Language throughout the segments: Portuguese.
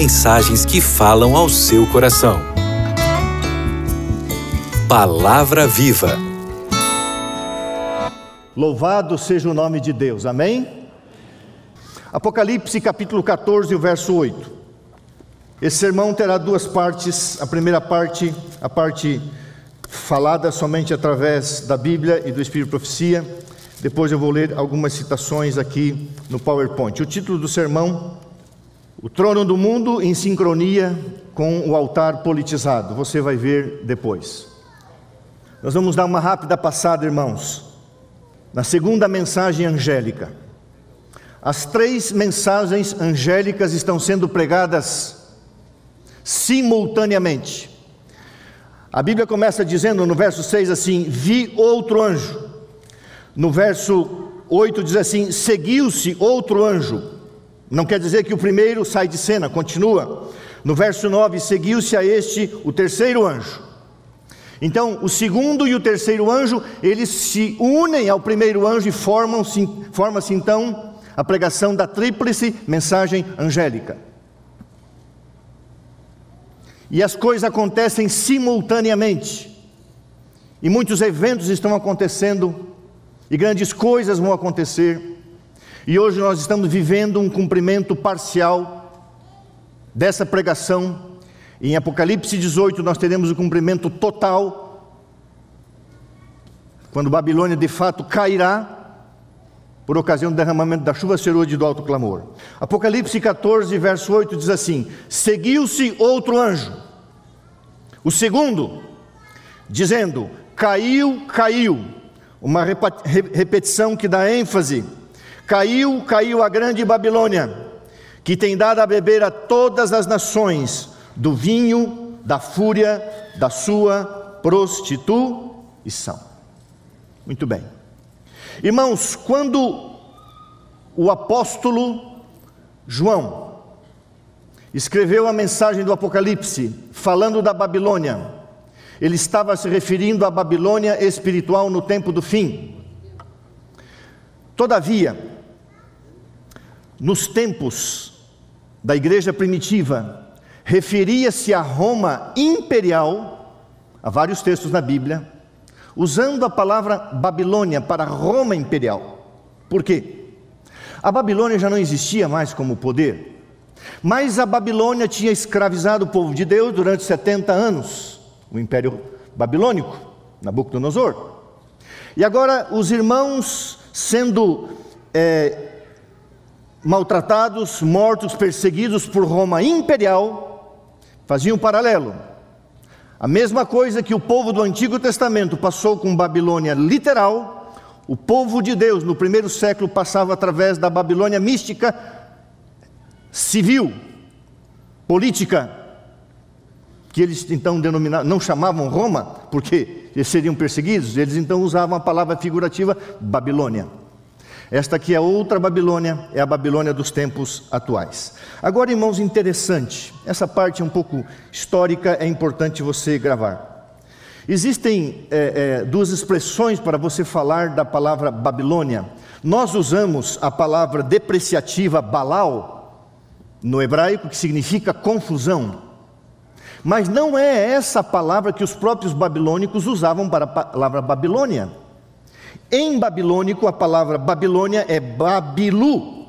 mensagens que falam ao seu coração. Palavra Viva. Louvado seja o nome de Deus, amém? Apocalipse capítulo 14, o verso 8. Esse sermão terá duas partes. A primeira parte, a parte falada somente através da Bíblia e do Espírito de Profecia. Depois eu vou ler algumas citações aqui no PowerPoint. O título do sermão: O trono do mundo em sincronia com o altar politizado. Você vai ver depois. Nós vamos dar uma rápida passada, irmãos, na segunda mensagem angélica. As três mensagens angélicas estão sendo pregadas simultaneamente. A Bíblia começa dizendo no verso 6 assim: Vi outro anjo. No verso 8 diz assim: Seguiu-se outro anjo. Não quer dizer que o primeiro sai de cena, continua. No verso 9: Seguiu-se a este o terceiro anjo. Então, o segundo e o terceiro anjo, eles se unem ao primeiro anjo e formam-se forma-se então a pregação da tríplice mensagem angélica. E as coisas acontecem simultaneamente. E muitos eventos estão acontecendo, e grandes coisas vão acontecer. E hoje nós estamos vivendo um cumprimento parcial dessa pregação. Em Apocalipse 18 nós teremos o cumprimento total, quando Babilônia de fato cairá por ocasião do derramamento da chuva serôde do alto clamor. Apocalipse 14, verso 8 diz assim: Seguiu-se outro anjo, o segundo, dizendo: Caiu, caiu. Uma repetição que dá ênfase: Caiu, caiu a grande Babilônia, que tem dado a beber a todas as nações do vinho da fúria da sua prostituição. Muito bem. Irmãos, quando o apóstolo João escreveu a mensagem do Apocalipse, falando da Babilônia, ele estava se referindo à Babilônia espiritual no tempo do fim. Todavia, nos tempos da igreja primitiva, referia-se a Roma imperial, há vários textos na Bíblia, usando a palavra Babilônia para Roma imperial. Por quê? A Babilônia já não existia mais como poder, mas a Babilônia tinha escravizado o povo de Deus durante 70 anos, o Império Babilônico, Nabucodonosor. E agora os irmãos sendo é, maltratados, mortos, perseguidos por Roma imperial, faziam um paralelo. A mesma coisa que o povo do Antigo Testamento passou com Babilônia literal, o povo de Deus no primeiro século passava através da Babilônia mística, civil, política, que eles então denominavam, não chamavam Roma, porque eles seriam perseguidos, eles então usavam a palavra figurativa Babilônia. Esta aqui é outra Babilônia, é a Babilônia dos tempos atuais. Agora, irmãos, interessante, essa parte é um pouco histórica, é importante você gravar. Existem é, é, duas expressões para você falar da palavra Babilônia. Nós usamos a palavra depreciativa Balal, no hebraico, que significa confusão. Mas não é essa palavra que os próprios babilônicos usavam para a palavra Babilônia. Em babilônico, a palavra Babilônia é Babilu.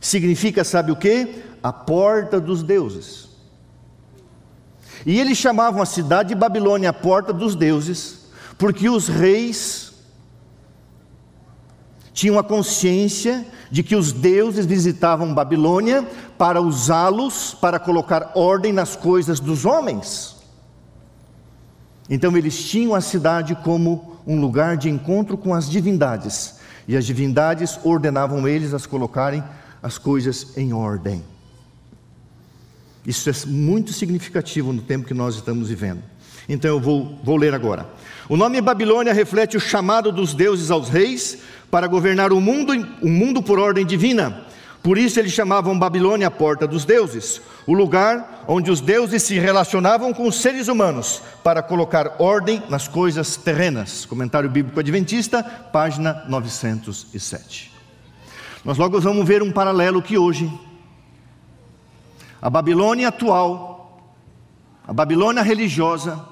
Significa, sabe o que? A porta dos deuses. E eles chamavam a cidade de Babilônia a porta dos deuses, porque os reis tinham a consciência de que os deuses visitavam Babilônia para usá-los para colocar ordem nas coisas dos homens. Então eles tinham a cidade como um lugar de encontro com as divindades, e as divindades ordenavam eles a colocarem as coisas em ordem. Isso é muito significativo no tempo que nós estamos vivendo. Então eu vou, vou ler agora. O nome Babilônia reflete o chamado dos deuses aos reis para governar o mundo, o mundo por ordem divina. Por isso eles chamavam Babilônia a porta dos deuses, o lugar onde os deuses se relacionavam com os seres humanos para colocar ordem nas coisas terrenas. Comentário Bíblico Adventista, página 907. Nós logo vamos ver um paralelo que hoje A Babilônia atual, a Babilônia religiosa,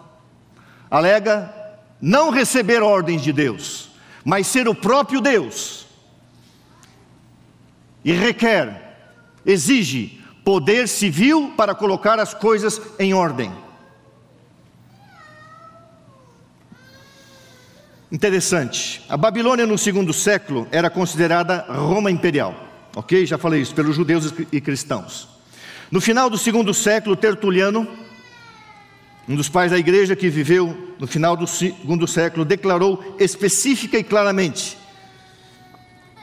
alega não receber ordens de Deus, mas ser o próprio Deus. E requer, exige poder civil para colocar as coisas em ordem. Interessante, a Babilônia no segundo século era considerada Roma imperial, ok? Já falei isso, pelos judeus e cristãos. No final do segundo século, Tertuliano, um dos pais da igreja que viveu no final do segundo século, declarou específica e claramente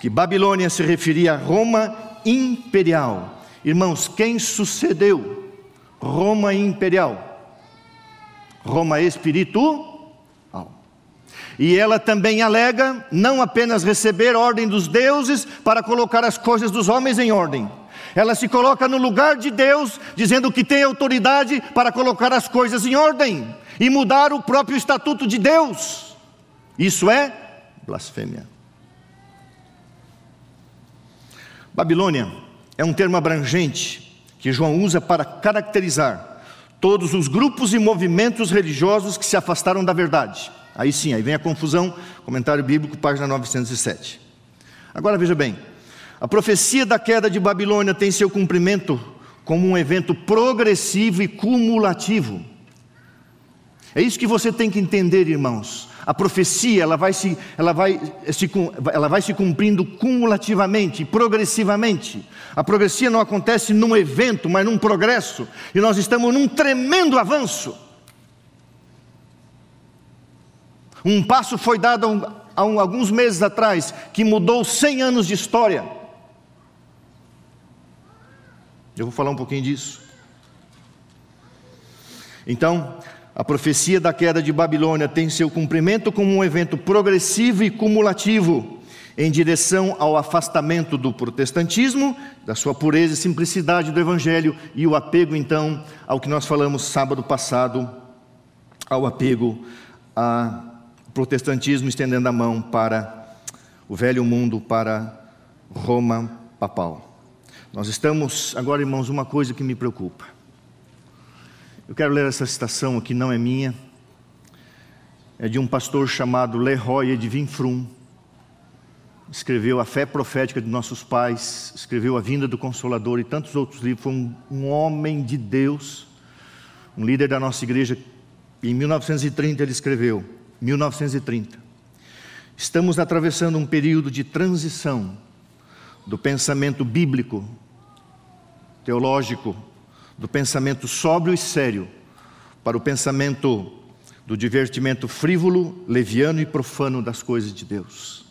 que Babilônia se referia a Roma imperial. Irmãos, quem sucedeu Roma imperial? Roma espiritual e ela também alega não apenas receber ordem dos deuses para colocar as coisas dos homens em ordem. Ela se coloca no lugar de Deus, dizendo que tem autoridade para colocar as coisas em ordem e mudar o próprio estatuto de Deus. Isso é blasfêmia. Babilônia é um termo abrangente que João usa para caracterizar todos os grupos e movimentos religiosos que se afastaram da verdade. Aí sim, aí vem a confusão, comentário bíblico, página 907. Agora veja bem, a profecia da queda de Babilônia tem seu cumprimento como um evento progressivo e cumulativo. É isso que você tem que entender, irmãos. A profecia ela vai se, ela vai se, ela vai se cumprindo cumulativamente, progressivamente. A progressia não acontece num evento, mas num progresso. E nós estamos num tremendo avanço. Um passo foi dado há, alguns meses atrás que mudou 100 anos de história. Eu vou falar um pouquinho disso. Então, a profecia da queda de Babilônia tem seu cumprimento como um evento progressivo e cumulativo em direção ao afastamento do protestantismo, da sua pureza e simplicidade do evangelho e o apego então ao que nós falamos sábado passado, ao apego a o protestantismo estendendo a mão para o velho mundo, para Roma papal. Nós estamos, agora irmãos, uma coisa que me preocupa. Eu quero ler essa citação aqui, não é minha, é de um pastor chamado Leroy Edwin Frum. Escreveu A Fé Profética de Nossos Pais, escreveu A Vinda do Consolador e tantos outros livros. Foi um, um homem de Deus, um líder da nossa igreja. Em 1930 ele escreveu: 1930. Estamos atravessando um período de transição do pensamento bíblico, teológico, do pensamento sóbrio e sério, para o pensamento do divertimento frívolo, leviano e profano das coisas de Deus.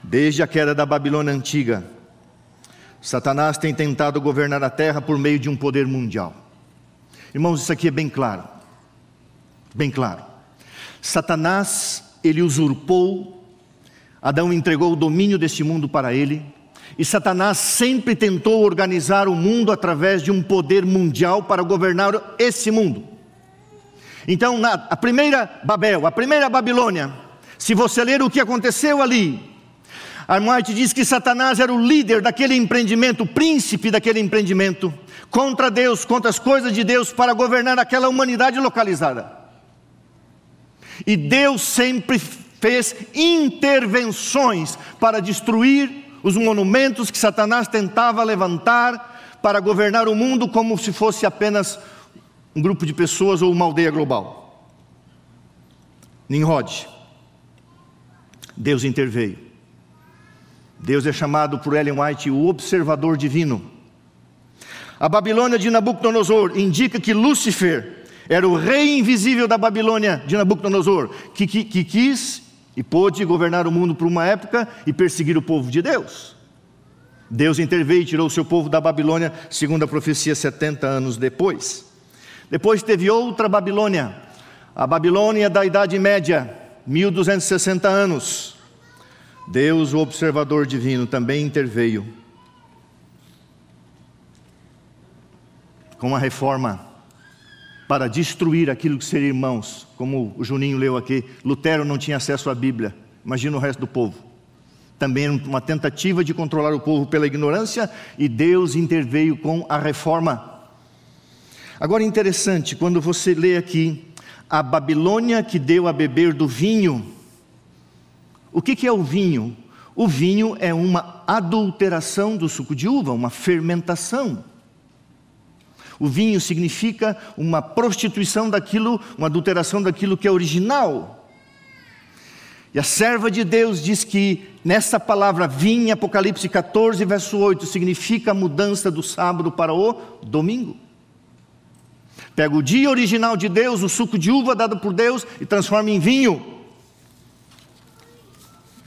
Desde a queda da Babilônia antiga, Satanás tem tentado governar a terra por meio de um poder mundial. Irmãos, isso aqui é bem claro bem claro. Satanás, ele usurpou, Adão entregou o domínio deste mundo para ele, e Satanás sempre tentou organizar o mundo através de um poder mundial para governar esse mundo. Então, na, a primeira Babel, a primeira Babilônia, se você ler o que aconteceu ali, Armoite diz que Satanás era o líder daquele empreendimento, o príncipe daquele empreendimento, contra Deus, contra as coisas de Deus, para governar aquela humanidade localizada. E Deus sempre fez intervenções para destruir os monumentos que Satanás tentava levantar para governar o mundo como se fosse apenas um grupo de pessoas ou uma aldeia global. Nimrod. Deus interveio. Deus é chamado por Ellen White o observador divino. A Babilônia de Nabucodonosor indica que Lúcifer era o rei invisível da Babilônia de Nabucodonosor, que, que, que quis e pôde governar o mundo por uma época e perseguir o povo de Deus. Deus interveio e tirou o seu povo da Babilônia, segundo a profecia, 70 anos depois. Depois teve outra Babilônia, a Babilônia da Idade Média, 1260 anos. Deus, o observador divino, também interveio com a reforma para destruir aquilo que seria irmãos, como o Juninho leu aqui. Lutero não tinha acesso à Bíblia, imagina o resto do povo. Também uma tentativa de controlar o povo pela ignorância, e Deus interveio com a reforma. Agora interessante, quando você lê aqui, a Babilônia que deu a beber do vinho. O que, que é o vinho? O vinho é uma adulteração do suco de uva, uma fermentação. O vinho significa uma prostituição daquilo, uma adulteração daquilo que é original. E a serva de Deus diz que nessa palavra vinho, Apocalipse 14, verso 8, significa a mudança do sábado para o domingo. Pega o dia original de Deus, o suco de uva dado por Deus, e transforma em vinho.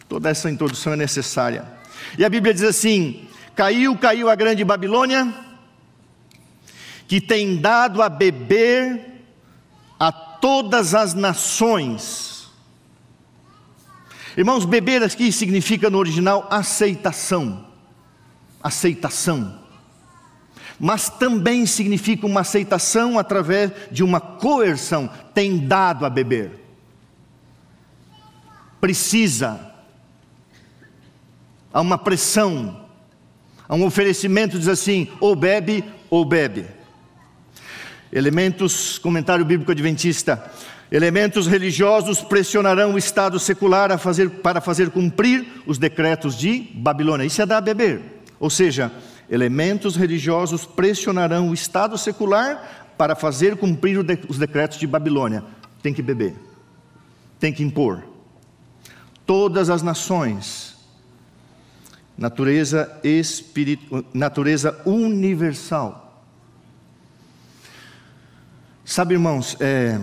Toda essa introdução é necessária. E a Bíblia diz assim: Caiu, caiu a grande Babilônia, que tem dado a beber a todas as nações. Irmãos, beber aqui significa no original aceitação. Aceitação mas também significa uma aceitação através de uma coerção, tem dado a beber. Precisa. Há uma pressão, há um oferecimento, diz assim: ou bebe ou bebe. Elementos, comentário bíblico adventista, elementos religiosos pressionarão o Estado secular fazer, para fazer cumprir os decretos de Babilônia. Isso é dar a beber. Ou seja, elementos religiosos pressionarão o Estado secular para fazer cumprir os decretos de Babilônia. Tem que beber, tem que impor. Todas as nações, natureza, espiritu, natureza universal. Sabe, irmãos, é,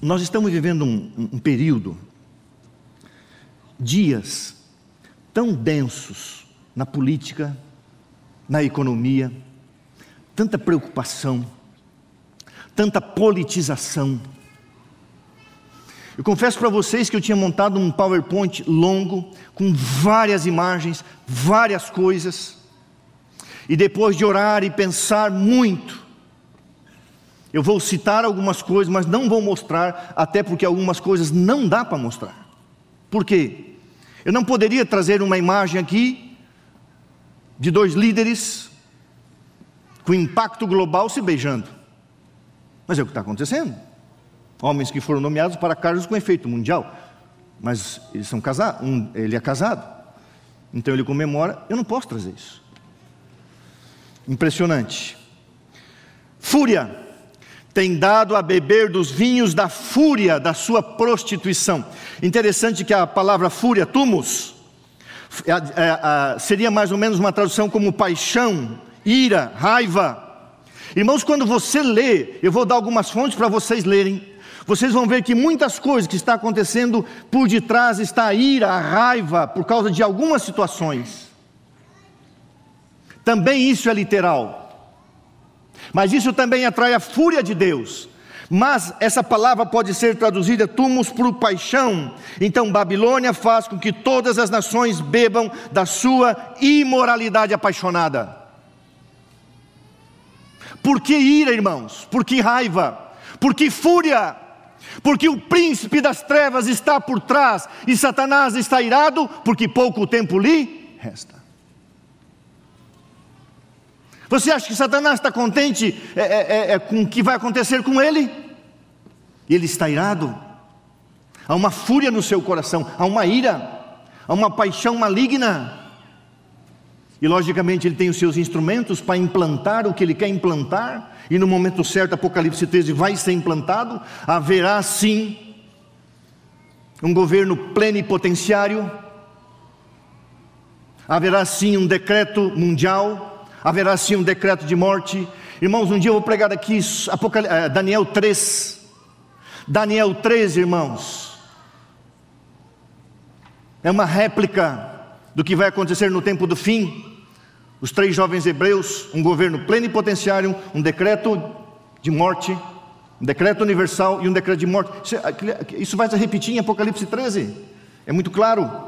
nós estamos vivendo um, um período, dias, tão densos na política, na economia, tanta preocupação, tanta politização. Eu confesso para vocês que eu tinha montado um PowerPoint longo, com várias imagens, várias coisas, e depois de orar e pensar muito, eu vou citar algumas coisas, mas não vou mostrar, até porque algumas coisas não dá para mostrar. Por quê? Eu não poderia trazer uma imagem aqui de dois líderes com impacto global se beijando. Mas é o que está acontecendo. Homens que foram nomeados para cargos com efeito mundial. Mas eles são casados, um, ele é casado. Então ele comemora, eu não posso trazer isso. Impressionante. Fúria tem dado a beber dos vinhos da fúria da sua prostituição. Interessante que a palavra fúria, tumus, é, é, seria mais ou menos uma tradução como paixão, ira, raiva. Irmãos, quando você lê, eu vou dar algumas fontes para vocês lerem. Vocês vão ver que muitas coisas que está acontecendo por detrás está a ira, a raiva, por causa de algumas situações. Também isso é literal. Mas isso também atrai a fúria de Deus. Mas essa palavra pode ser traduzida tumos por paixão. Então Babilônia faz com que todas as nações bebam da sua imoralidade apaixonada. Por que ira, irmãos? Por que raiva? Por que fúria? Porque o príncipe das trevas está por trás e Satanás está irado, porque pouco tempo lhe resta. Você acha que Satanás está contente é, é, é, é, com o que vai acontecer com ele? Ele está irado. Há uma fúria no seu coração, há uma ira, há uma paixão maligna. E logicamente ele tem os seus instrumentos para implantar o que ele quer implantar, e no momento certo, Apocalipse 13 vai ser implantado. Haverá sim um governo plenipotenciário, haverá sim um decreto mundial haverá sim um decreto de morte. Irmãos, um dia eu vou pregar aqui Apocal... Eh, Daniel 3. Daniel 3, irmãos. É uma réplica do que vai acontecer no tempo do fim. Os três jovens hebreus, um governo plenipotenciário, um decreto de morte, um decreto universal e um decreto de morte. Isso vai se repetir em Apocalipse 13. É muito claro.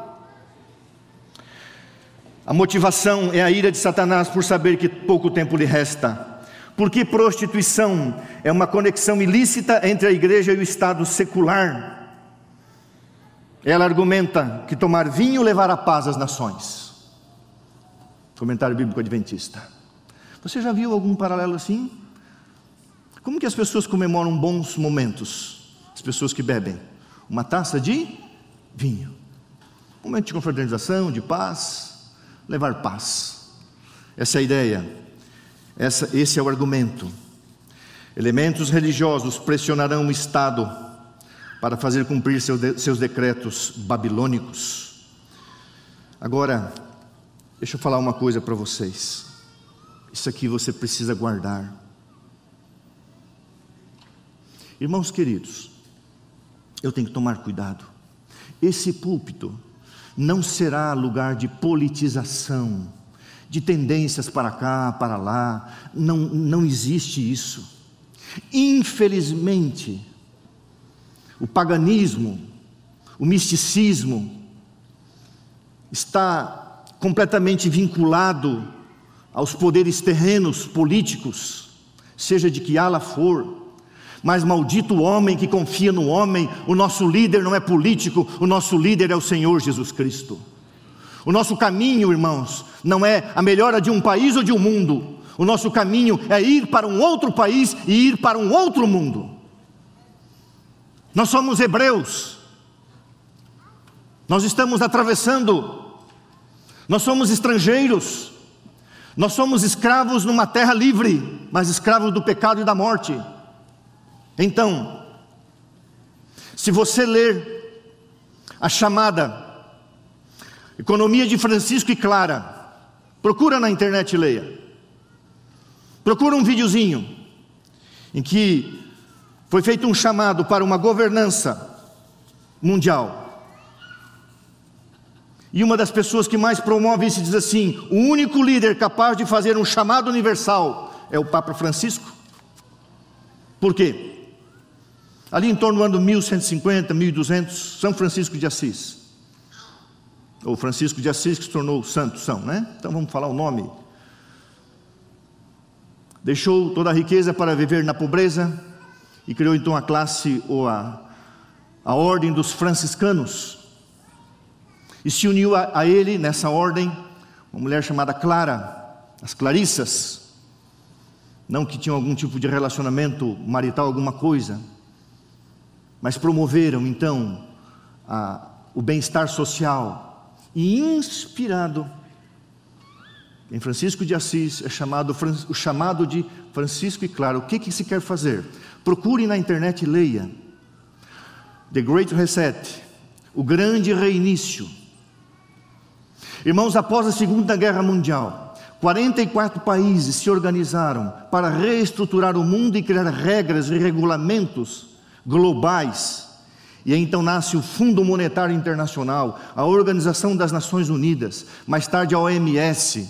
A motivação é a ira de Satanás por saber que pouco tempo lhe resta. Porque prostituição é uma conexão ilícita entre a igreja e o estado secular. Ela argumenta que tomar vinho levará paz às nações. Comentário bíblico adventista. Você já viu algum paralelo assim? Como que as pessoas comemoram bons momentos? As pessoas que bebem uma taça de vinho. Momento de confraternização, de paz, levar paz. Essa é a ideia. Essa, esse é o argumento. Elementos religiosos pressionarão o Estado para fazer cumprir seu de, seus decretos babilônicos. Agora, deixa eu falar uma coisa para vocês. Isso aqui você precisa guardar. Irmãos queridos, eu tenho que tomar cuidado. Esse púlpito não será lugar de politização, de tendências para cá, para lá. Não, não existe isso. Infelizmente, o paganismo, o misticismo, está completamente vinculado aos poderes terrenos políticos, seja de que ala for. Mas maldito o homem que confia no homem, o nosso líder não é político, o nosso líder é o Senhor Jesus Cristo. O nosso caminho, irmãos, não é a melhora de um país ou de um mundo, o nosso caminho é ir para um outro país e ir para um outro mundo. Nós somos hebreus, nós estamos atravessando, nós somos estrangeiros, nós somos escravos numa terra livre, mas escravos do pecado e da morte. Então, se você ler a chamada Economia de Francisco e Clara, procura na internet e leia. Procura um videozinho em que foi feito um chamado para uma governança mundial. E uma das pessoas que mais promove isso diz assim: o único líder capaz de fazer um chamado universal é o Papa Francisco. Por quê? Ali em torno do ano 1150, 1200, São Francisco de Assis. Ou Francisco de Assis que se tornou santo, são, né? Então vamos falar o nome Deixou toda a riqueza para viver na pobreza e criou então a classe ou a, a ordem dos franciscanos. E se uniu a, a ele nessa ordem uma mulher chamada Clara, as Clarissas, não que tinham algum tipo de relacionamento marital, alguma coisa, mas promoveram então a, o bem-estar social e inspirado em Francisco de Assis é chamado o chamado de Francisco e Claro. O que, que se quer fazer? Procure na internet e leia. The Great Reset, o grande reinício. Irmãos, após a Segunda Guerra Mundial, 44 países se organizaram para reestruturar o mundo e criar regras e regulamentos globais. E então nasce o Fundo Monetário Internacional, a Organização das Nações Unidas, mais tarde a OMS,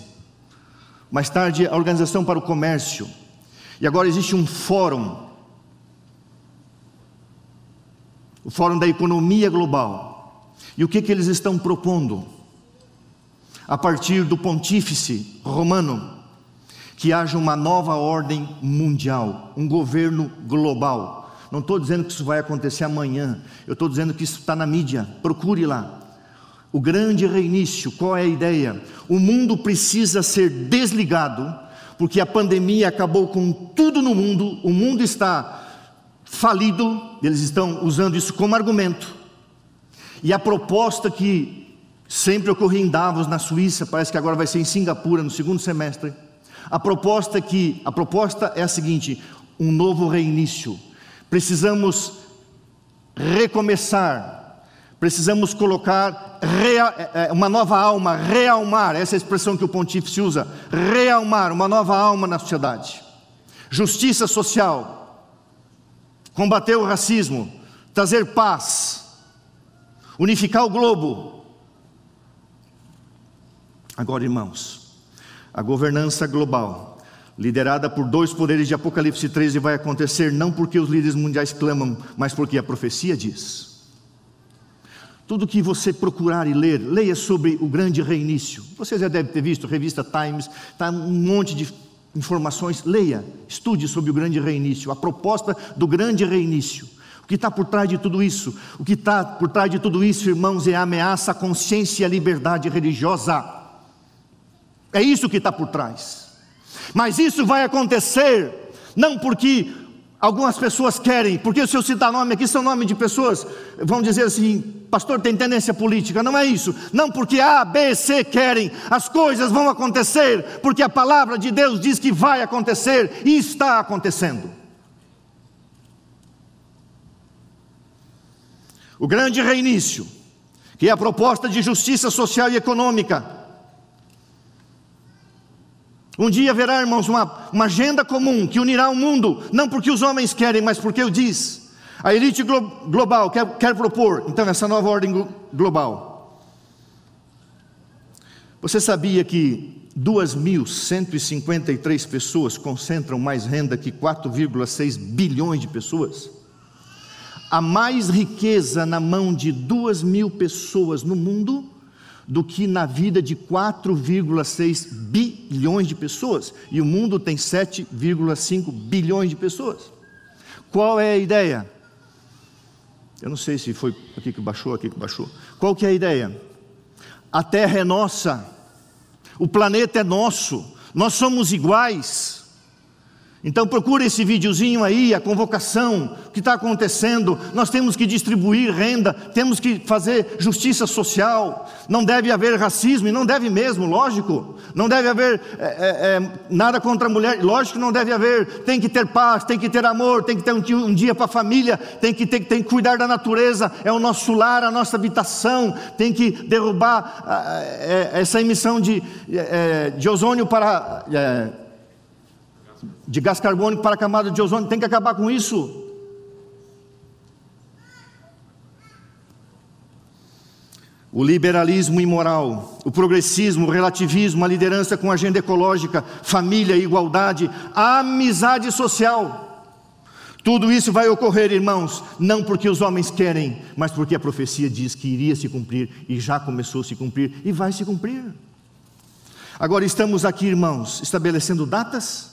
mais tarde a Organização para o Comércio, e agora existe um fórum, o Fórum da Economia Global. E o que, que eles estão propondo? A partir do pontífice romano, que haja uma nova ordem mundial, um governo global. Não estou dizendo que isso vai acontecer amanhã, eu estou dizendo que isso está na mídia, procure lá. O grande reinício, qual é a ideia? O mundo precisa ser desligado, porque a pandemia acabou com tudo no mundo, o mundo está falido, eles estão usando isso como argumento. E a proposta que sempre ocorria em Davos, na Suíça, parece que agora vai ser em Singapura no segundo semestre. A proposta que a proposta é a seguinte: um novo reinício. Precisamos recomeçar. Precisamos colocar é, é, uma nova alma, realmar, essa é a expressão que o pontífice usa, realmar uma nova alma na sociedade. Justiça social, combater o racismo, trazer paz, unificar o globo. Agora, irmãos, a governança global, liderada por dois poderes de Apocalipse 13, vai acontecer não porque os líderes mundiais clamam, mas porque a profecia diz. Tudo que você procurar e ler, leia sobre o grande reinício. Você já deve ter visto, revista Times, está um monte de informações. Leia, estude sobre o grande reinício, a proposta do grande reinício. que está por trás de tudo isso? O que está por trás de tudo isso, irmãos, é a ameaça à consciência e à liberdade religiosa. É isso que está por trás. Mas isso vai acontecer não porque algumas pessoas querem, porque se eu citar nome aqui são nome de pessoas, vão dizer assim, pastor tem tendência política, não é isso. Não porque A, B, C querem, as coisas vão acontecer, porque a palavra de Deus diz que vai acontecer e está acontecendo. O grande reinício, que é a proposta de justiça social e econômica. Um dia haverá, irmãos, uma, uma agenda comum que unirá o mundo, não porque os homens querem, mas porque eu diz. A elite glo global quer, quer propor, então, essa nova ordem global. Você sabia que 2.153 pessoas concentram mais renda que 4,6 bilhões de pessoas? há mais riqueza na mão de duas mil pessoas no mundo do que na vida de 4,6 bilhões de pessoas, e o mundo tem 7,5 bilhões de pessoas. Qual é a ideia? Eu não sei se foi aqui que baixou, aqui que baixou. Qual que é a ideia? A terra é nossa, o planeta é nosso, nós somos iguais. Então procure esse videozinho aí, a convocação, o que está acontecendo. Nós temos que distribuir renda, temos que fazer justiça social. Não deve haver racismo, e não deve mesmo, lógico. Não deve haver é, é, é nada contra a mulher, lógico não deve haver. Tem que ter paz, tem que ter amor, tem que ter um, um dia para a família, tem que, ter, tem que cuidar da natureza, é o nosso lar, a nossa habitação. Tem que derrubar é, essa emissão de, é, de ozônio para é, de gás carbônico para a camada de ozônio, tem que acabar com isso. O liberalismo imoral, o progressismo, o relativismo, a liderança com agenda ecológica, família, igualdade, a amizade social. Tudo isso vai ocorrer, irmãos, não porque os homens querem, mas porque a profecia diz que iria se cumprir e já começou a se cumprir e vai se cumprir. Agora estamos aqui, irmãos, estabelecendo datas,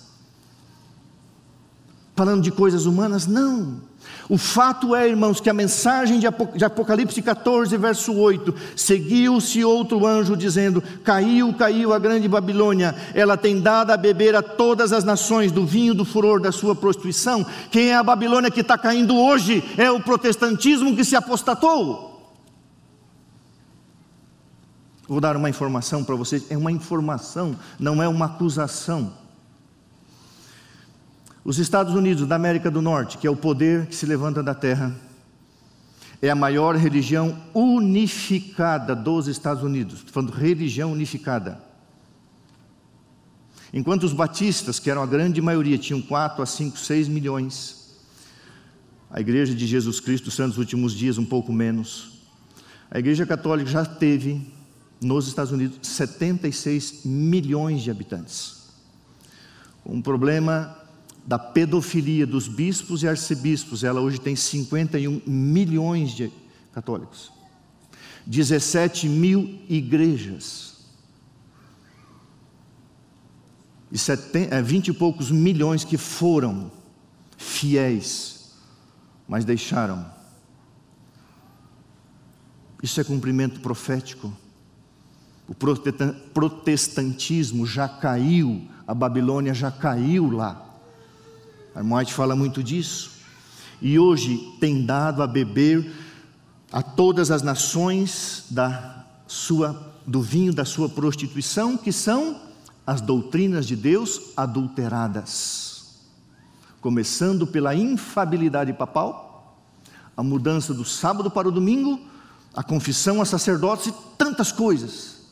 falando de coisas humanas? Não. O fato é, irmãos, que a mensagem de Apocalipse 14, verso 8: seguiu-se outro anjo dizendo: Caiu, caiu a grande Babilônia, ela tem dado a beber a todas as nações do vinho do furor da sua prostituição. Quem é a Babilônia que está caindo hoje? É o protestantismo que se apostatou. Vou dar uma informação para vocês: é uma informação, não é uma acusação. Os Estados Unidos da América do Norte, que é o poder que se levanta da terra, é a maior religião unificada dos Estados Unidos. Estou falando religião unificada. Enquanto os batistas, que eram a grande maioria, tinham 4 a 5, 6 milhões, a Igreja de Jesus Cristo, Santos Últimos Dias, um pouco menos. A Igreja Católica já teve, nos Estados Unidos, 76 milhões de habitantes. Um problema da pedofilia dos bispos e arcebispos, ela hoje tem 51 milhões de católicos, 17 mil igrejas, e 70, 20 é, e poucos milhões que foram fiéis, mas deixaram. Isso é cumprimento profético. O protestantismo já caiu, a Babilônia já caiu lá. A fala muito disso. E hoje tem dado a beber a todas as nações da sua do vinho da sua prostituição, que são as doutrinas de Deus adulteradas. Começando pela infabilidade papal, a mudança do sábado para o domingo, a confissão a sacerdotes e tantas coisas.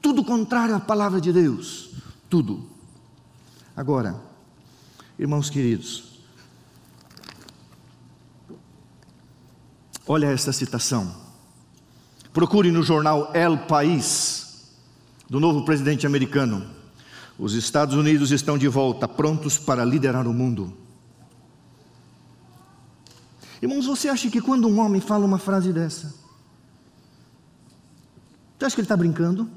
Tudo contrário à palavra de Deus. Tudo. Agora, Irmãos queridos, olha esta citação. Procure no jornal El País, do novo presidente americano. Os Estados Unidos estão de volta, prontos para liderar o mundo. Irmãos, você acha que quando um homem fala uma frase dessa, você acha que ele está brincando?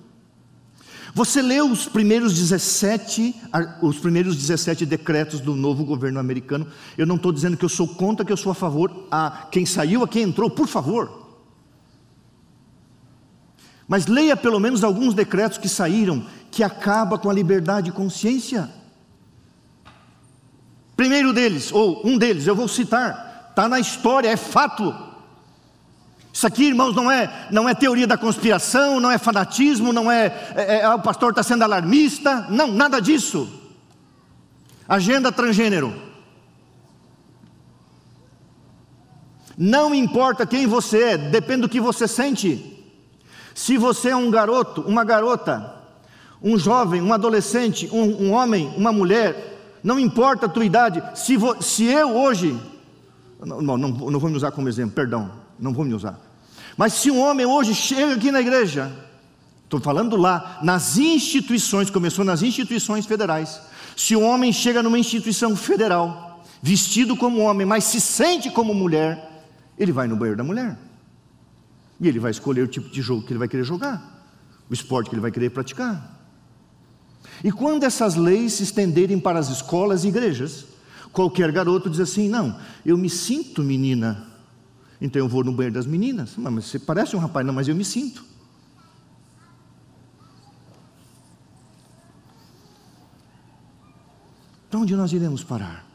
Você leu os primeiros 17, os primeiros 17 decretos do novo governo americano. Eu não estou dizendo que eu sou contra, que eu sou a favor. A quem saiu, a quem entrou, por favor. Mas leia pelo menos alguns decretos que saíram que acaba com a liberdade de consciência. Primeiro deles, ou um deles, eu vou citar, está na história, é fato. Isso aqui, irmãos, não é, não é teoria da conspiração, não é fanatismo, não é, é, é o pastor está sendo alarmista, não, nada disso. Agenda transgênero. Não importa quem você é, depende do que você sente. Se você é um garoto, uma garota, um jovem, um adolescente, um, um homem, uma mulher, não importa a tua idade, se, vo, se eu hoje, não, não, não vou me usar como exemplo, perdão, não vou me usar. Mas se um homem hoje chega aqui na igreja, estou falando lá, nas instituições, começou nas instituições federais. Se um homem chega numa instituição federal, vestido como homem, mas se sente como mulher, ele vai no banheiro da mulher. E ele vai escolher o tipo de jogo que ele vai querer jogar, o esporte que ele vai querer praticar. E quando essas leis se estenderem para as escolas e igrejas, qualquer garoto diz assim: Não, eu me sinto menina, então eu vou no banheiro das meninas. Mas você parece um rapaz, não, mas eu me sinto. Para onde nós iremos parar?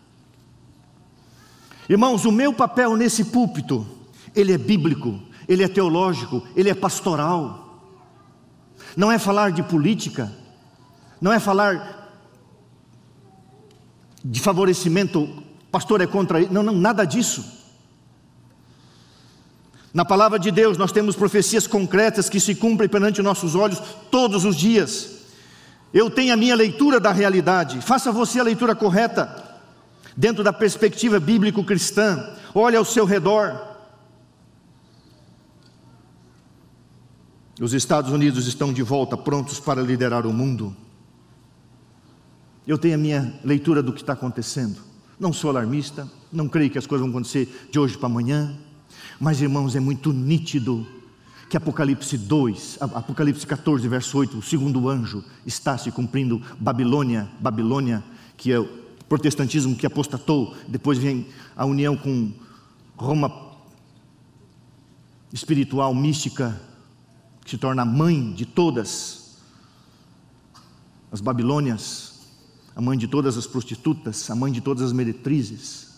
Irmãos, o meu papel nesse púlpito, ele é bíblico, ele é teológico, ele é pastoral. Não é falar de política, não é falar de favorecimento, pastor é contra não, não, nada disso. Na palavra de Deus, nós temos profecias concretas que se cumprem perante nossos olhos todos os dias. Eu tenho a minha leitura da realidade, faça você a leitura correta, dentro da perspectiva bíblico-cristã. Olhe ao seu redor. Os Estados Unidos estão de volta, prontos para liderar o mundo. Eu tenho a minha leitura do que está acontecendo. Não sou alarmista, não creio que as coisas vão acontecer de hoje para amanhã. Mas, irmãos, é muito nítido que Apocalipse 2, Apocalipse 14, verso 8, o segundo anjo está se cumprindo Babilônia, Babilônia, que é o protestantismo que apostatou, depois vem a união com Roma espiritual, mística, que se torna a mãe de todas as Babilônias, a mãe de todas as prostitutas, a mãe de todas as meretrizes.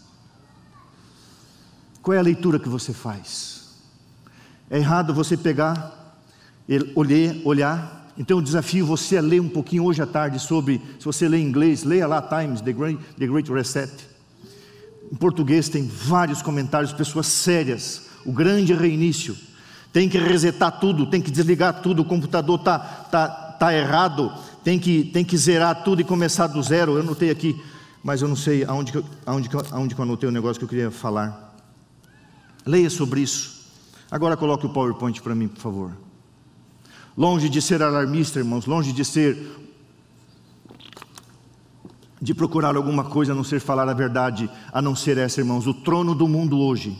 Qual é a leitura que você faz? É errado você pegar, olhar, olhar. Então eu desafio você a ler um pouquinho hoje à tarde sobre, se você lê em inglês, leia lá Times, The Great, The Great Reset. Em português tem vários comentários, pessoas sérias, o grande reinício. Tem que resetar tudo, tem que desligar tudo, o computador está tá, tá errado, tem que, tem que zerar tudo e começar do zero. Eu anotei aqui, mas eu não sei aonde, aonde, aonde que eu anotei o negócio que eu queria falar. Leia sobre isso. Agora coloque o PowerPoint para mim, por favor. Longe de ser alarmista, irmãos, longe de ser de procurar alguma coisa a não ser falar a verdade, a não ser essa, irmãos. O trono do mundo hoje,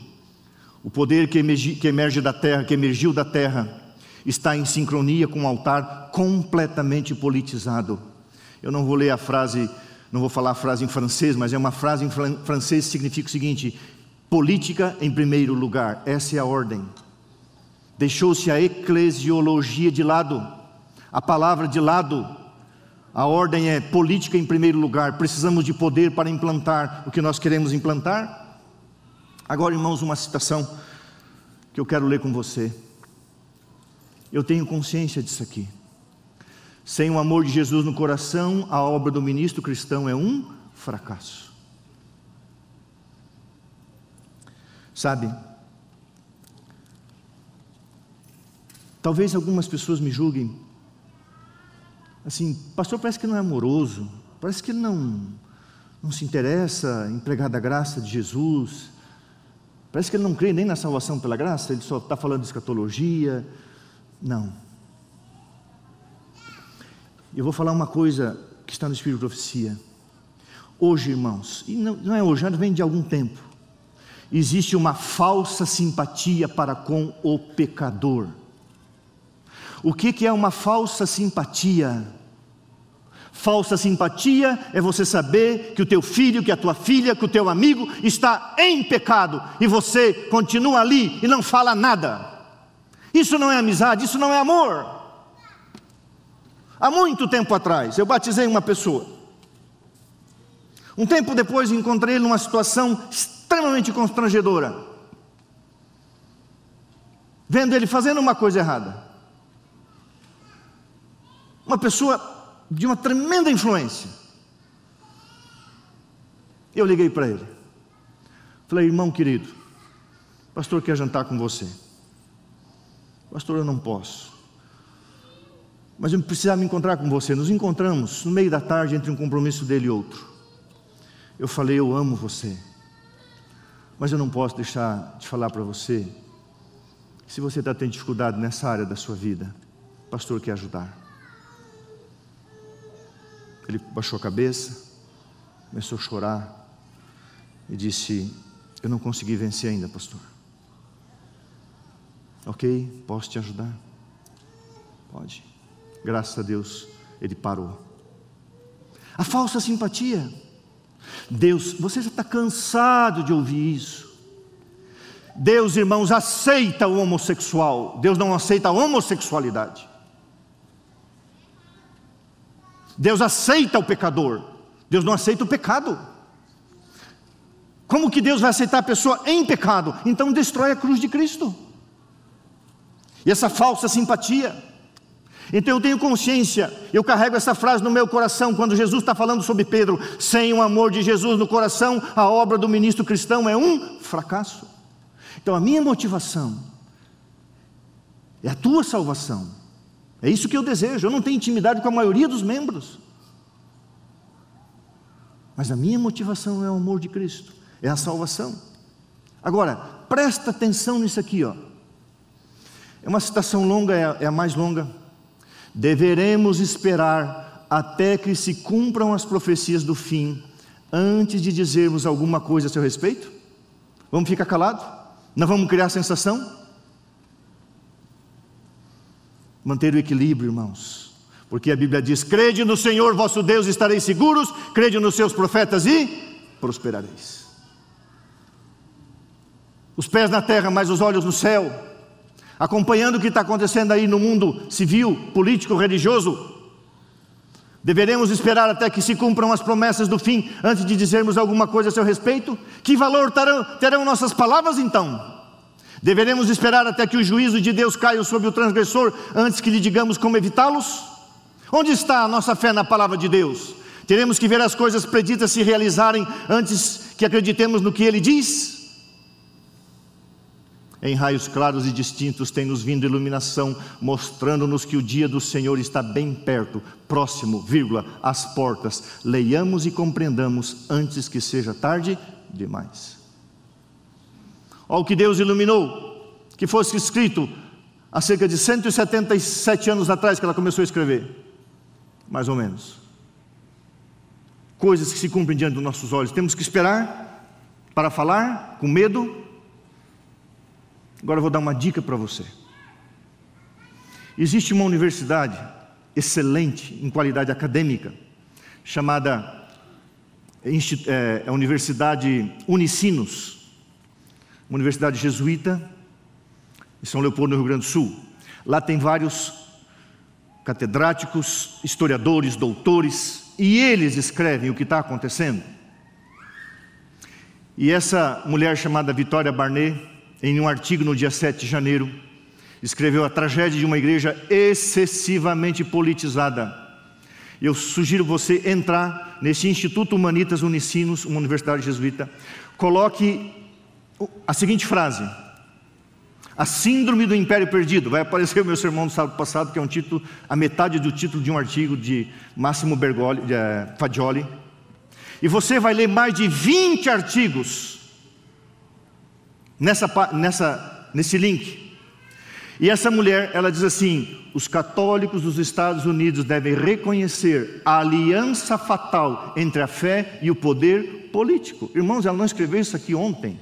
o poder que emerge, que emerge da terra, que emergiu da terra, está em sincronia com um altar completamente politizado. Eu não vou ler a frase, não vou falar a frase em francês, mas é uma frase em francês que significa o seguinte: Política em primeiro lugar, essa é a ordem. Deixou-se a eclesiologia de lado, a palavra de lado. A ordem é política em primeiro lugar. Precisamos de poder para implantar o que nós queremos implantar. Agora, irmãos, uma citação que eu quero ler com você. Eu tenho consciência disso aqui. Sem o amor de Jesus no coração, a obra do ministro cristão é um fracasso. Sabe? Talvez algumas pessoas me julguem assim, pastor parece que não é amoroso, parece que não não se interessa em pregar da graça de Jesus, parece que ele não crê nem na salvação pela graça, ele só está falando de escatologia. Não. Eu vou falar uma coisa que está no Espírito de Profecia. Hoje, irmãos, e não, não é hoje, já vem de algum tempo existe uma falsa simpatia para com o pecador. O que, que é uma falsa simpatia? Falsa simpatia é você saber que o teu filho, que a tua filha, que o teu amigo está em pecado e você continua ali e não fala nada. Isso não é amizade, isso não é amor. Há muito tempo atrás, eu batizei uma pessoa. Um tempo depois encontrei ele numa situação extremamente constrangedora. Vendo ele fazendo uma coisa errada. Uma pessoa de uma tremenda influência. Eu liguei para ele. Falei, irmão querido, pastor quer jantar com você. Pastor, eu não posso. Mas eu precisava me encontrar com você. Nos encontramos no meio da tarde entre um compromisso dele e outro. Eu falei, eu amo você. Mas eu não posso deixar de falar para você. Se você está tendo dificuldade nessa área da sua vida, o pastor quer ajudar. Ele baixou a cabeça, começou a chorar e disse: Eu não consegui vencer ainda, pastor. Ok, posso te ajudar? Pode. Graças a Deus, ele parou. A falsa simpatia. Deus, você já está cansado de ouvir isso. Deus, irmãos, aceita o homossexual. Deus não aceita a homossexualidade. Deus aceita o pecador, Deus não aceita o pecado. Como que Deus vai aceitar a pessoa em pecado? Então destrói a cruz de Cristo. E essa falsa simpatia. Então eu tenho consciência, eu carrego essa frase no meu coração quando Jesus está falando sobre Pedro: sem o amor de Jesus no coração, a obra do ministro cristão é um fracasso. Então a minha motivação é a tua salvação. É isso que eu desejo. Eu não tenho intimidade com a maioria dos membros. Mas a minha motivação é o amor de Cristo, é a salvação. Agora, presta atenção nisso aqui, ó. É uma citação longa, é a, é mais longa. Deveremos esperar até que se cumpram as profecias do fim, antes de dizermos alguma coisa a seu respeito? Vamos ficar calados? Não vamos criar sensação? manter o equilíbrio, irmãos. Porque a Bíblia diz: crede no Senhor vosso Deus, estareis seguros, crede nos seus profetas e prosperareis. Os pés na terra, mas os olhos no céu, acompanhando o que está acontecendo aí no mundo civil, político, religioso. Deveremos esperar até que se cumpram as promessas do fim antes de dizermos alguma coisa a seu respeito? Que valor terão, terão nossas palavras então? Deveremos esperar até que o juízo de Deus caia sobre o transgressor antes que lhe digamos como evitá-los? Onde está a nossa fé na palavra de Deus? Teremos que ver as coisas preditas se realizarem antes que acreditemos no que ele diz? Em raios claros e distintos tem nos vindo iluminação, mostrando-nos que o dia do Senhor está bem perto, próximo, vírgula, às portas. Leiamos e compreendamos antes que seja tarde demais. Olha o que Deus iluminou, que fosse escrito há cerca de 177 anos atrás que ela começou a escrever, mais ou menos. Coisas que se cumprem diante dos nossos olhos. Temos que esperar para falar com medo. Agora eu vou dar uma dica para você. Existe uma universidade excelente em qualidade acadêmica, chamada é, é, Universidade Unicinos, uma universidade jesuíta, em São Leopoldo, no Rio Grande do Sul. Lá tem vários catedráticos, historiadores, doutores, e eles escrevem o que está acontecendo. E essa mulher chamada Vitória Barnet, em um artigo no dia 7 de janeiro, escreveu a tragédia de uma igreja excessivamente politizada. Eu sugiro você entrar nesse Instituto Humanitas Unicinos, uma universidade jesuíta, coloque a seguinte frase: A Síndrome do Império Perdido. Vai aparecer o meu sermão do sábado passado, que é um título, a metade do título de um artigo de Máximo Bergoli, de, uh, Fagioli. E você vai ler mais de 20 artigos nessa, nessa, nesse link. E essa mulher, ela diz assim: os católicos dos Estados Unidos devem reconhecer a aliança fatal entre a fé e o poder político. Irmãos, ela não escreveu isso aqui ontem.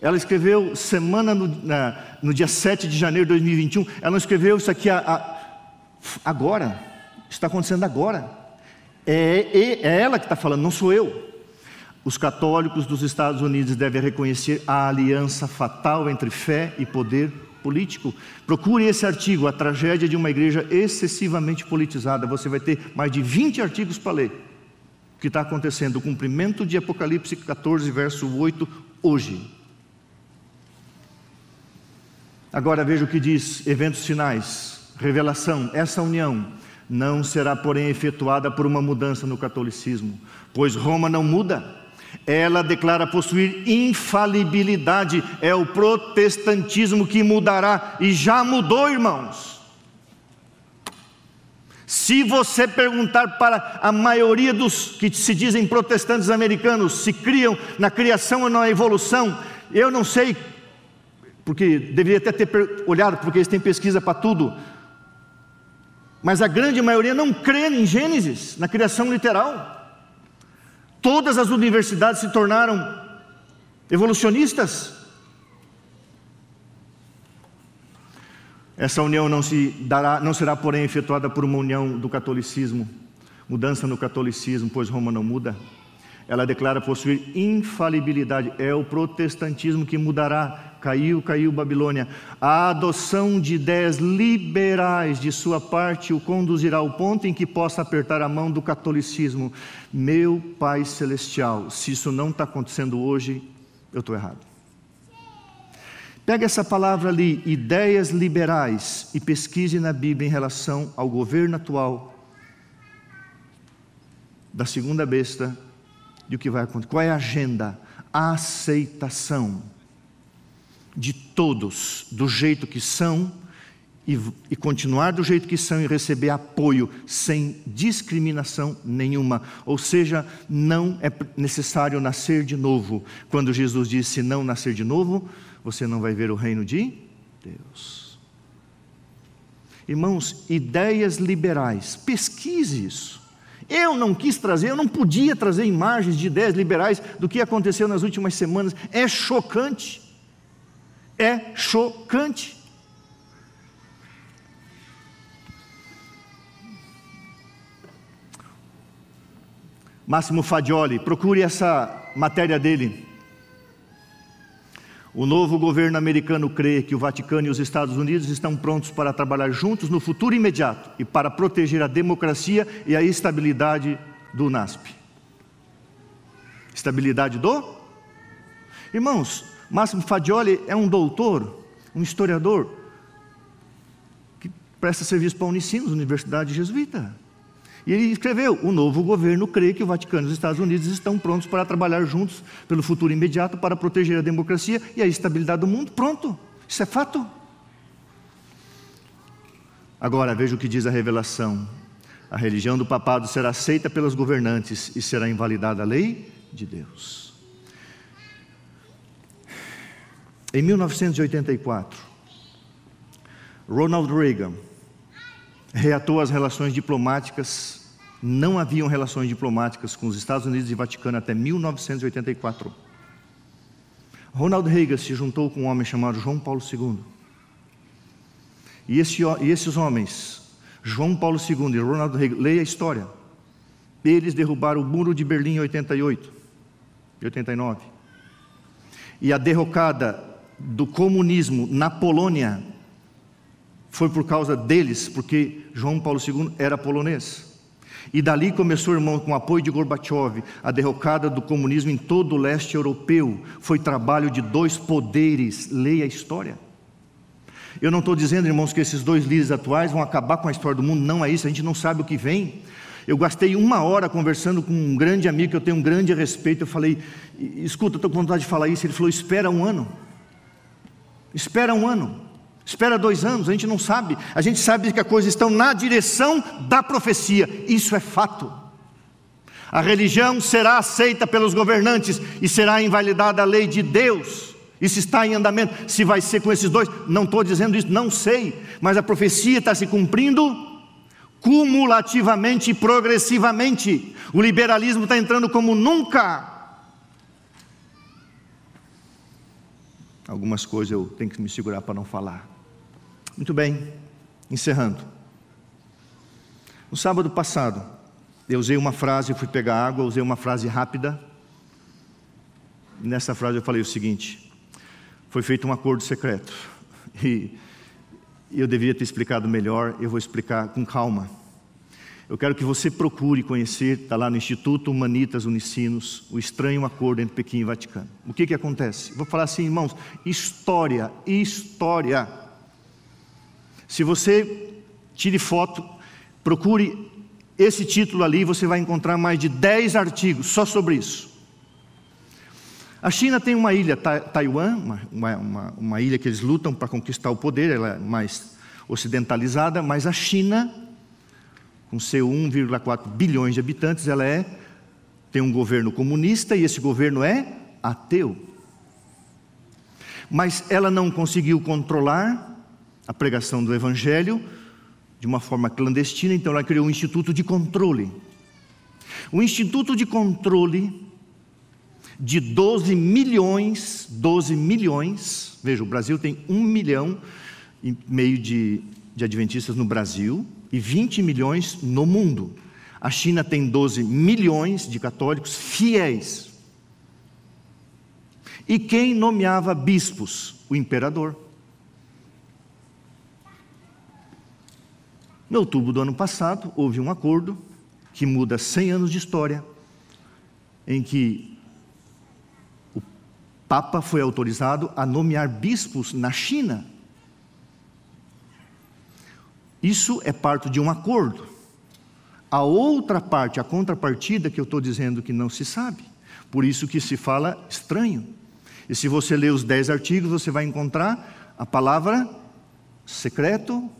Ela escreveu semana no, na, no dia 7 de janeiro de 2021. Ela não escreveu isso aqui a, a, agora. Está acontecendo agora. É, é, é ela que está falando, não sou eu. Os católicos dos Estados Unidos devem reconhecer a aliança fatal entre fé e poder político. Procure esse artigo, A Tragédia de uma Igreja Excessivamente Politizada. Você vai ter mais de 20 artigos para ler. O que está acontecendo? O cumprimento de Apocalipse 14, verso 8, hoje. Agora veja o que diz: eventos finais, revelação. Essa união não será, porém, efetuada por uma mudança no catolicismo, pois Roma não muda. Ela declara possuir infalibilidade. É o protestantismo que mudará e já mudou, irmãos. Se você perguntar para a maioria dos que se dizem protestantes americanos se criam na criação ou na evolução, eu não sei porque deveria até ter olhado, porque eles têm pesquisa para tudo. Mas a grande maioria não crê em Gênesis, na criação literal. Todas as universidades se tornaram evolucionistas. Essa união não, se dará, não será, porém, efetuada por uma união do catolicismo, mudança no catolicismo, pois Roma não muda. Ela declara possuir infalibilidade. É o protestantismo que mudará Caiu, caiu Babilônia. A adoção de ideias liberais de sua parte o conduzirá ao ponto em que possa apertar a mão do catolicismo. Meu Pai Celestial, se isso não está acontecendo hoje, eu estou errado. Pega essa palavra ali, ideias liberais, e pesquise na Bíblia em relação ao governo atual da segunda besta e o que vai acontecer. Qual é a agenda? A aceitação de todos do jeito que são e, e, continuar do jeito que são e receber apoio sem discriminação nenhuma. Ou seja, não é necessário nascer de novo. Quando Jesus disse: se não nascer de novo, você não vai ver o reino de Deus. Irmãos, ideias liberais, pesquise isso. Eu não quis trazer, eu não podia trazer imagens de ideias liberais do que aconteceu nas últimas semanas. É chocante é chocante. Máximo Fadioli, procure essa matéria dele. O novo governo americano crê que o Vaticano e os Estados Unidos estão prontos para trabalhar juntos no futuro imediato e para proteger a democracia e a estabilidade do NASP. Estabilidade do? Irmãos, Máximo Fadioli é um doutor, um historiador, que presta serviço para a Unicinos, Universidade Jesuíta. E ele escreveu: o novo governo crê que o Vaticano e os Estados Unidos estão prontos para trabalhar juntos pelo futuro imediato para proteger a democracia e a estabilidade do mundo. Pronto, isso é fato. Agora veja o que diz a revelação: a religião do papado será aceita pelos governantes e será invalidada a lei de Deus. Em 1984, Ronald Reagan reatou as relações diplomáticas. Não haviam relações diplomáticas com os Estados Unidos e Vaticano até 1984. Ronald Reagan se juntou com um homem chamado João Paulo II. E, esse, e esses homens, João Paulo II e Ronald Reagan, leia a história. Eles derrubaram o muro de Berlim em 88 e 89. E a derrocada do comunismo na Polônia foi por causa deles, porque João Paulo II era polonês. E dali começou, irmão, com o apoio de Gorbachev, a derrocada do comunismo em todo o leste europeu. Foi trabalho de dois poderes. Leia a história. Eu não estou dizendo, irmãos, que esses dois líderes atuais vão acabar com a história do mundo. Não é isso, a gente não sabe o que vem. Eu gastei uma hora conversando com um grande amigo que eu tenho um grande respeito. Eu falei, escuta, estou com vontade de falar isso. Ele falou, espera um ano. Espera um ano, espera dois anos, a gente não sabe. A gente sabe que as coisas estão na direção da profecia, isso é fato. A religião será aceita pelos governantes e será invalidada a lei de Deus. Isso está em andamento. Se vai ser com esses dois, não estou dizendo isso, não sei. Mas a profecia está se cumprindo cumulativamente e progressivamente. O liberalismo está entrando como nunca Algumas coisas eu tenho que me segurar para não falar. Muito bem, encerrando. No sábado passado, eu usei uma frase, fui pegar água, usei uma frase rápida. Nessa frase eu falei o seguinte: foi feito um acordo secreto. E eu deveria ter explicado melhor, eu vou explicar com calma. Eu quero que você procure conhecer, está lá no Instituto Humanitas Unicinos, o estranho acordo entre Pequim e Vaticano. O que, que acontece? Vou falar assim, irmãos: história, história. Se você tire foto, procure esse título ali, você vai encontrar mais de 10 artigos só sobre isso. A China tem uma ilha, Taiwan, uma, uma, uma ilha que eles lutam para conquistar o poder, ela é mais ocidentalizada, mas a China, com seu 1,4 bilhões de habitantes, ela é tem um governo comunista e esse governo é ateu. Mas ela não conseguiu controlar a pregação do evangelho de uma forma clandestina, então ela criou um instituto de controle. O instituto de controle de 12 milhões, 12 milhões, veja, o Brasil tem um milhão e meio de, de adventistas no Brasil e 20 milhões no mundo. A China tem 12 milhões de católicos fiéis. E quem nomeava bispos? O imperador. No outubro do ano passado, houve um acordo que muda 100 anos de história, em que o Papa foi autorizado a nomear bispos na China. Isso é parte de um acordo. A outra parte, a contrapartida que eu estou dizendo que não se sabe. Por isso que se fala estranho. E se você ler os dez artigos, você vai encontrar a palavra secreto,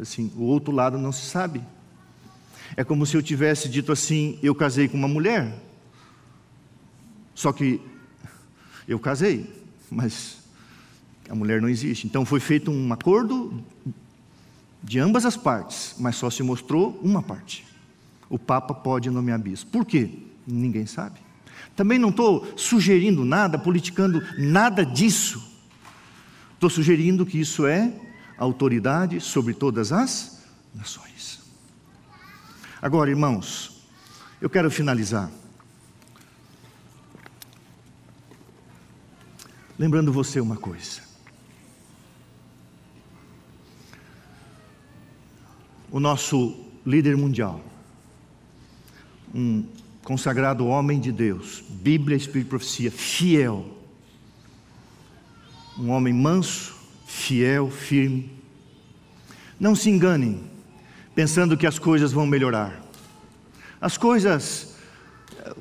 assim, o outro lado não se sabe. É como se eu tivesse dito assim: eu casei com uma mulher, só que eu casei, mas a mulher não existe. Então foi feito um acordo de ambas as partes, mas só se mostrou uma parte. O Papa pode nomear bispo. Por quê? Ninguém sabe. Também não estou sugerindo nada, politicando nada disso. Estou sugerindo que isso é autoridade sobre todas as nações. Agora, irmãos, eu quero finalizar. Lembrando você uma coisa. O nosso líder mundial, um consagrado homem de Deus, Bíblia, Espírito e Profecia, fiel, um homem manso, fiel, firme. Não se enganem, pensando que as coisas vão melhorar. As coisas eh,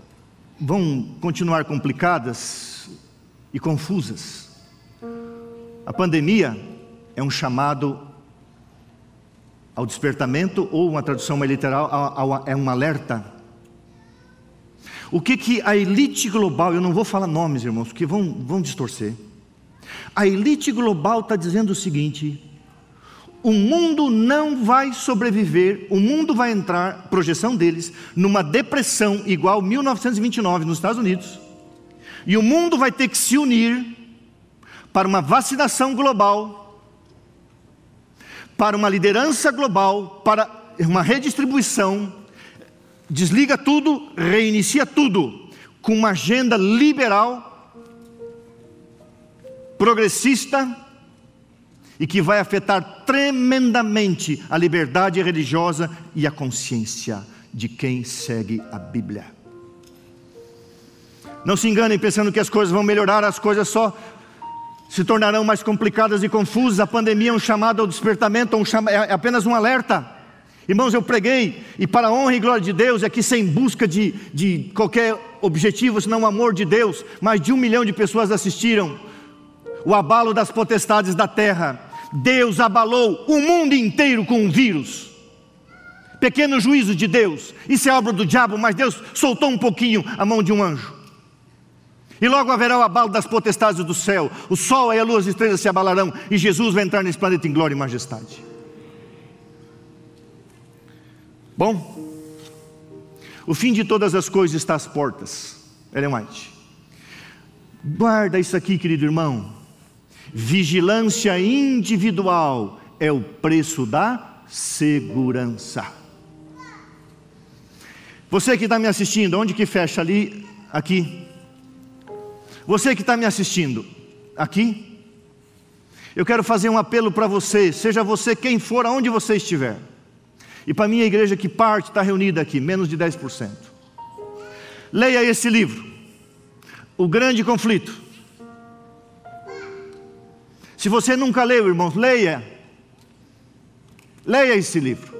vão continuar complicadas e confusas. A pandemia é um chamado ao despertamento, ou uma tradução mais literal, é um alerta. O que, que a elite global, eu não vou falar nomes, irmãos, porque vão, vão distorcer. A elite global está dizendo o seguinte: o mundo não vai sobreviver, o mundo vai entrar, projeção deles, numa depressão igual 1929 nos Estados Unidos, e o mundo vai ter que se unir para uma vacinação global, para uma liderança global, para uma redistribuição, desliga tudo, reinicia tudo, com uma agenda liberal progressista e que vai afetar tremendamente a liberdade religiosa e a consciência de quem segue a Bíblia. Não se enganem pensando que as coisas vão melhorar, as coisas só se tornarão mais complicadas e confusas. A pandemia é um chamado ao despertamento, é apenas um alerta. Irmãos, eu preguei, e para a honra e glória de Deus, aqui sem busca de, de qualquer objetivo, senão o amor de Deus, mais de um milhão de pessoas assistiram o abalo das potestades da terra. Deus abalou o mundo inteiro com um vírus. Pequeno juízo de Deus, isso é obra do diabo, mas Deus soltou um pouquinho a mão de um anjo. E logo haverá o abalo das potestades do céu, o sol e a lua as estrelas se abalarão, e Jesus vai entrar nesse planeta em glória e majestade. Bom, o fim de todas as coisas está às portas. Ellen White. Guarda isso aqui, querido irmão. Vigilância individual é o preço da segurança. Você que está me assistindo, onde que fecha ali? Aqui. Você que está me assistindo, aqui. Eu quero fazer um apelo para você, seja você quem for, aonde você estiver. E para a minha igreja que parte está reunida aqui, menos de 10%. Leia esse livro, O Grande Conflito. Se você nunca leu, irmãos, leia. Leia esse livro.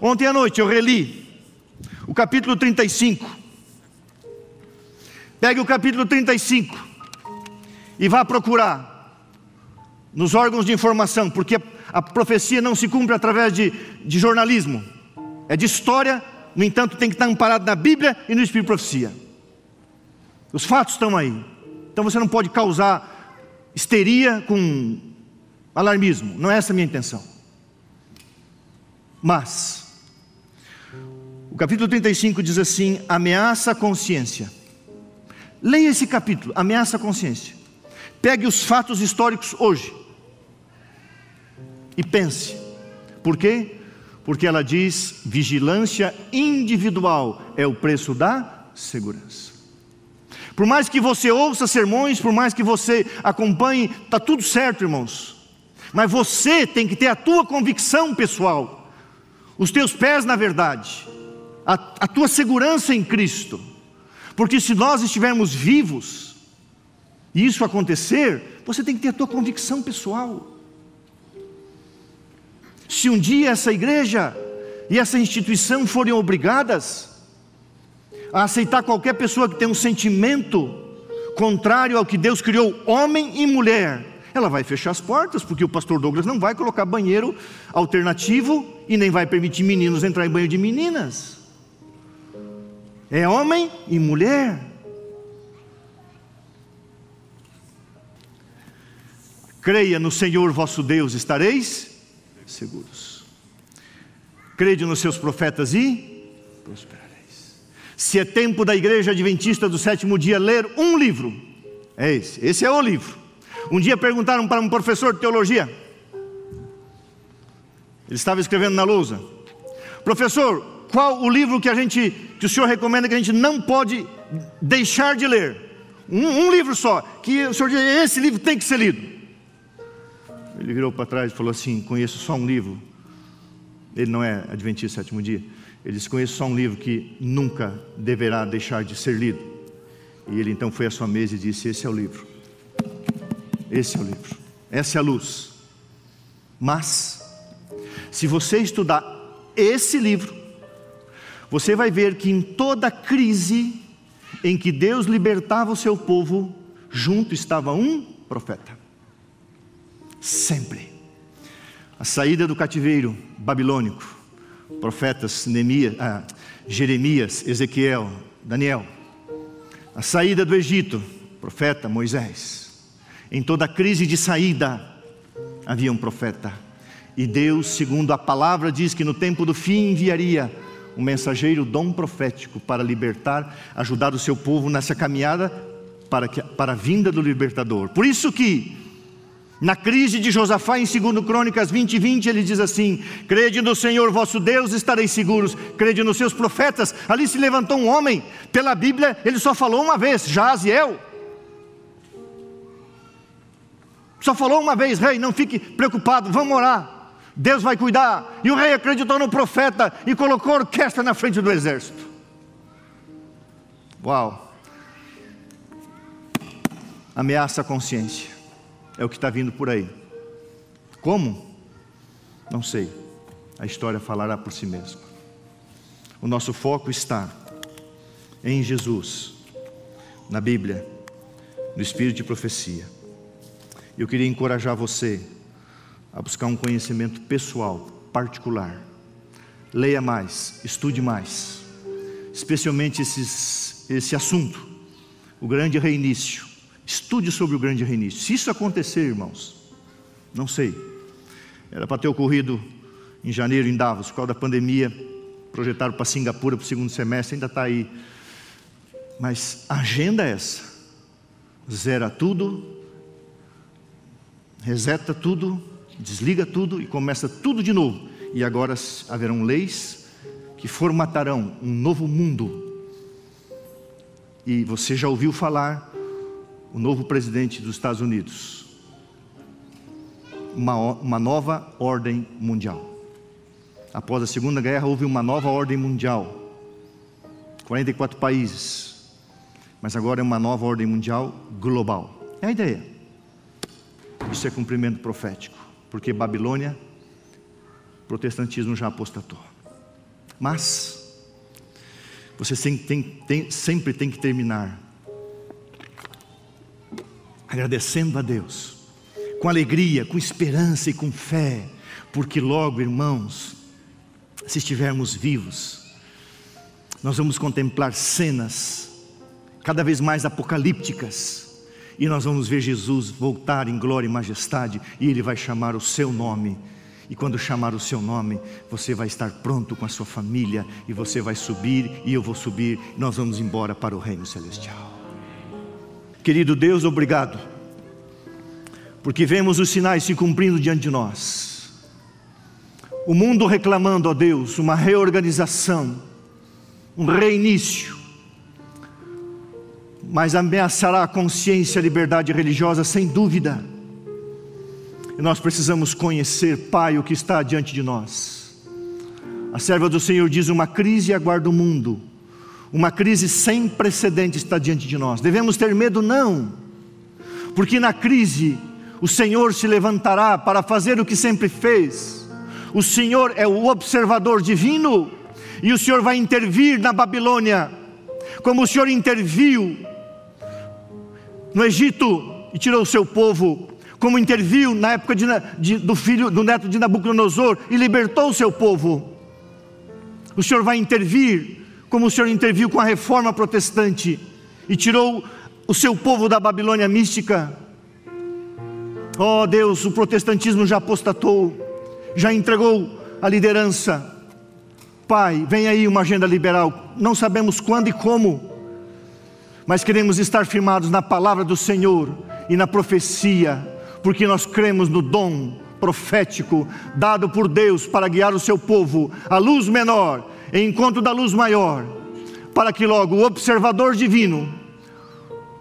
Ontem à noite eu reli o capítulo 35. Pegue o capítulo 35 e vá procurar nos órgãos de informação, porque a profecia não se cumpre através de, de jornalismo, é de história, no entanto, tem que estar amparado na Bíblia e no Espírito de Profecia. Os fatos estão aí, então você não pode causar histeria com alarmismo, não é essa a minha intenção. Mas, o capítulo 35 diz assim: ameaça a consciência. Leia esse capítulo, ameaça a consciência. Pegue os fatos históricos hoje e pense. Por quê? Porque ela diz: vigilância individual é o preço da segurança. Por mais que você ouça sermões, por mais que você acompanhe, está tudo certo, irmãos. Mas você tem que ter a tua convicção pessoal, os teus pés na verdade, a, a tua segurança em Cristo. Porque se nós estivermos vivos, e isso acontecer, você tem que ter a tua convicção pessoal. Se um dia essa igreja e essa instituição forem obrigadas a aceitar qualquer pessoa que tem um sentimento contrário ao que Deus criou, homem e mulher, ela vai fechar as portas, porque o pastor Douglas não vai colocar banheiro alternativo e nem vai permitir meninos entrar em banheiro de meninas. É homem e mulher. Creia no Senhor vosso Deus, estareis seguros. Crede nos seus profetas e prosperareis. Se é tempo da igreja adventista do sétimo dia ler um livro, é esse, esse é o livro. Um dia perguntaram para um professor de teologia, ele estava escrevendo na lousa, professor, qual o livro que a gente, que o senhor recomenda que a gente não pode deixar de ler? Um, um livro só, que o senhor diz, esse livro tem que ser lido. Ele virou para trás e falou assim: Conheço só um livro. Ele não é Adventista sétimo dia. Ele disse: Conheço só um livro que nunca deverá deixar de ser lido. E ele então foi à sua mesa e disse: Esse é o livro. Esse é o livro. Essa é a luz. Mas, se você estudar esse livro, você vai ver que em toda crise em que Deus libertava o seu povo, junto estava um profeta sempre. A saída do cativeiro babilônico, profetas ah, Jeremias, Ezequiel, Daniel. A saída do Egito, profeta Moisés. Em toda crise de saída havia um profeta. E Deus, segundo a palavra, diz que no tempo do fim enviaria um mensageiro dom profético para libertar, ajudar o seu povo nessa caminhada para, que, para a vinda do libertador. Por isso que na crise de Josafá, em 2 Crônicas 20, 20, ele diz assim: Crede no Senhor vosso Deus, estareis seguros, crede nos seus profetas. Ali se levantou um homem, pela Bíblia, ele só falou uma vez, Jaziel. Só falou uma vez, rei, não fique preocupado, vamos orar, Deus vai cuidar. E o rei acreditou no profeta e colocou a orquestra na frente do exército. Uau! Ameaça a consciência. É o que está vindo por aí. Como? Não sei. A história falará por si mesma. O nosso foco está em Jesus, na Bíblia, no Espírito de profecia. Eu queria encorajar você a buscar um conhecimento pessoal, particular. Leia mais, estude mais, especialmente esses, esse assunto, o grande reinício Estude sobre o grande reinício. Se isso acontecer, irmãos, não sei. Era para ter ocorrido em janeiro em Davos, por causa da pandemia, projetaram para Singapura para o segundo semestre, ainda está aí. Mas a agenda é essa: zera tudo, reseta tudo, desliga tudo e começa tudo de novo. E agora haverão leis que formatarão um novo mundo. E você já ouviu falar o novo presidente dos Estados Unidos, uma, uma nova ordem mundial. Após a Segunda Guerra, houve uma nova ordem mundial. 44 países. Mas agora é uma nova ordem mundial global. É a ideia. Isso é cumprimento profético. Porque Babilônia, protestantismo já apostatou. Mas, você tem, tem, sempre tem que terminar agradecendo a Deus, com alegria, com esperança e com fé, porque logo, irmãos, se estivermos vivos, nós vamos contemplar cenas cada vez mais apocalípticas, e nós vamos ver Jesus voltar em glória e majestade, e Ele vai chamar o seu nome. E quando chamar o seu nome, você vai estar pronto com a sua família, e você vai subir, e eu vou subir, e nós vamos embora para o reino celestial. Querido Deus, obrigado, porque vemos os sinais se cumprindo diante de nós o mundo reclamando a Deus uma reorganização, um reinício, mas ameaçará a consciência e a liberdade religiosa sem dúvida. E nós precisamos conhecer, Pai, o que está diante de nós. A serva do Senhor diz: uma crise aguarda o mundo, uma crise sem precedentes está diante de nós. Devemos ter medo? Não, porque na crise o Senhor se levantará para fazer o que sempre fez o Senhor é o observador divino e o Senhor vai intervir na Babilônia, como o Senhor interviu no Egito e tirou o seu povo, como interviu na época de, de, do filho do neto de Nabucodonosor e libertou o seu povo. O Senhor vai intervir, como o Senhor interviu com a reforma protestante e tirou o seu povo da Babilônia mística. Oh Deus, o protestantismo já apostatou já entregou a liderança. Pai, vem aí uma agenda liberal. Não sabemos quando e como, mas queremos estar firmados na palavra do Senhor e na profecia, porque nós cremos no dom profético dado por Deus para guiar o seu povo à luz menor, em encontro da luz maior, para que logo o observador divino,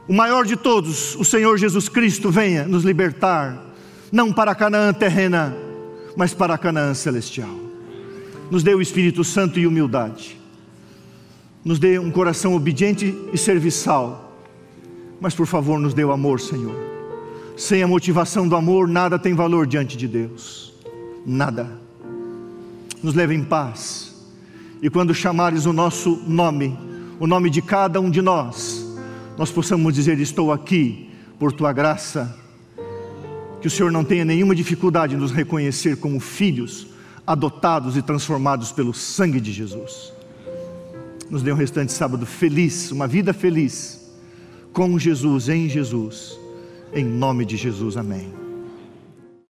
o maior de todos, o Senhor Jesus Cristo, venha nos libertar, não para Canaã terrena, mas para Canaã celestial. Nos dê o Espírito Santo e humildade. Nos dê um coração obediente e serviçal. Mas por favor, nos dê o amor, Senhor. Sem a motivação do amor, nada tem valor diante de Deus. Nada. Nos leve em paz. E quando chamares o nosso nome, o nome de cada um de nós, nós possamos dizer: Estou aqui por tua graça que o Senhor não tenha nenhuma dificuldade em nos reconhecer como filhos, adotados e transformados pelo sangue de Jesus. Nos dê um restante sábado feliz, uma vida feliz, com Jesus, em Jesus, em nome de Jesus, amém.